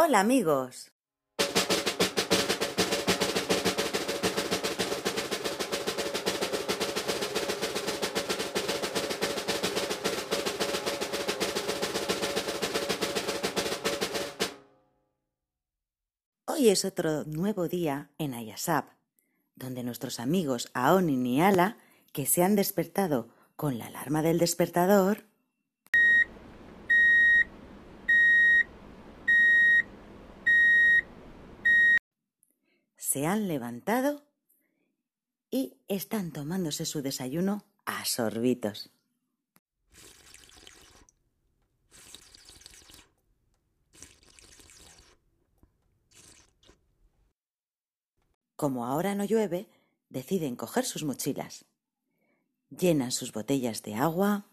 Hola amigos. Hoy es otro nuevo día en Ayasab, donde nuestros amigos Aon y Niala, que se han despertado con la alarma del despertador, se han levantado y están tomándose su desayuno a sorbitos. Como ahora no llueve, deciden coger sus mochilas. Llenan sus botellas de agua,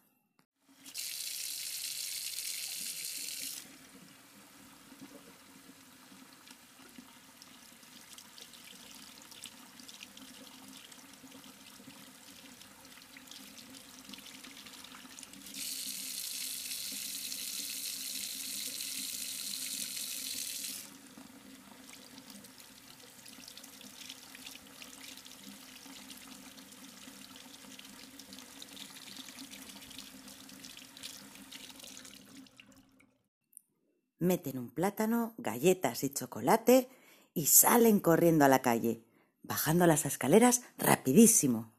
meten un plátano, galletas y chocolate y salen corriendo a la calle, bajando las escaleras rapidísimo.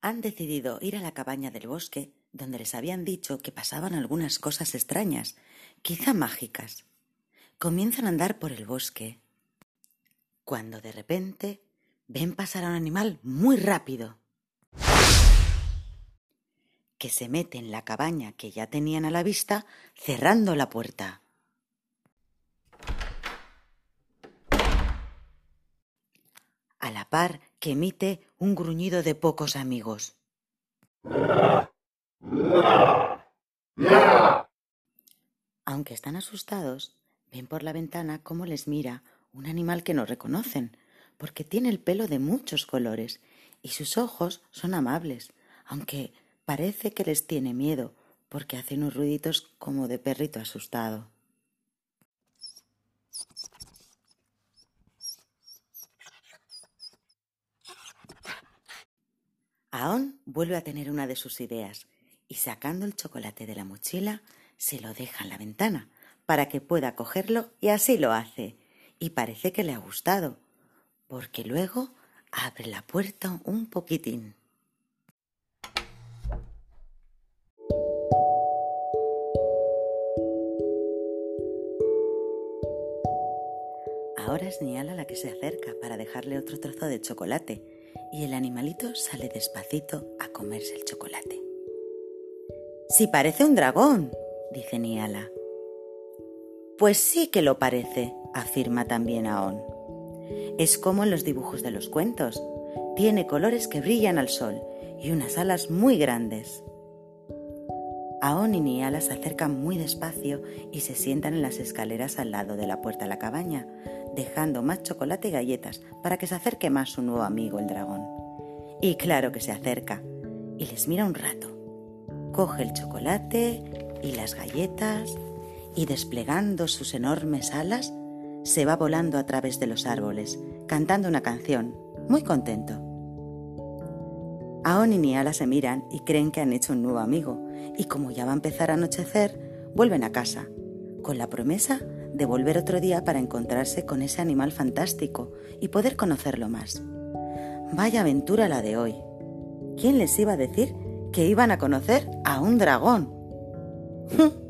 Han decidido ir a la cabaña del bosque, donde les habían dicho que pasaban algunas cosas extrañas, quizá mágicas. Comienzan a andar por el bosque, cuando de repente ven pasar a un animal muy rápido que se mete en la cabaña que ya tenían a la vista, cerrando la puerta. A la par que emite un gruñido de pocos amigos. Aunque están asustados, ven por la ventana cómo les mira un animal que no reconocen, porque tiene el pelo de muchos colores y sus ojos son amables, aunque Parece que les tiene miedo, porque hace unos ruiditos como de perrito asustado. Aon vuelve a tener una de sus ideas y sacando el chocolate de la mochila se lo deja en la ventana para que pueda cogerlo y así lo hace. Y parece que le ha gustado, porque luego abre la puerta un poquitín. Ahora es Niala la que se acerca para dejarle otro trozo de chocolate y el animalito sale despacito a comerse el chocolate. Si parece un dragón, dice Niala. Pues sí que lo parece, afirma también Aon. Es como en los dibujos de los cuentos. Tiene colores que brillan al sol y unas alas muy grandes. Aon y Niala se acercan muy despacio y se sientan en las escaleras al lado de la puerta a la cabaña, dejando más chocolate y galletas para que se acerque más su nuevo amigo el dragón. Y claro que se acerca y les mira un rato. Coge el chocolate y las galletas y desplegando sus enormes alas se va volando a través de los árboles, cantando una canción, muy contento. Aon y Niala se miran y creen que han hecho un nuevo amigo, y como ya va a empezar a anochecer, vuelven a casa, con la promesa de volver otro día para encontrarse con ese animal fantástico y poder conocerlo más. Vaya aventura la de hoy. ¿Quién les iba a decir que iban a conocer a un dragón?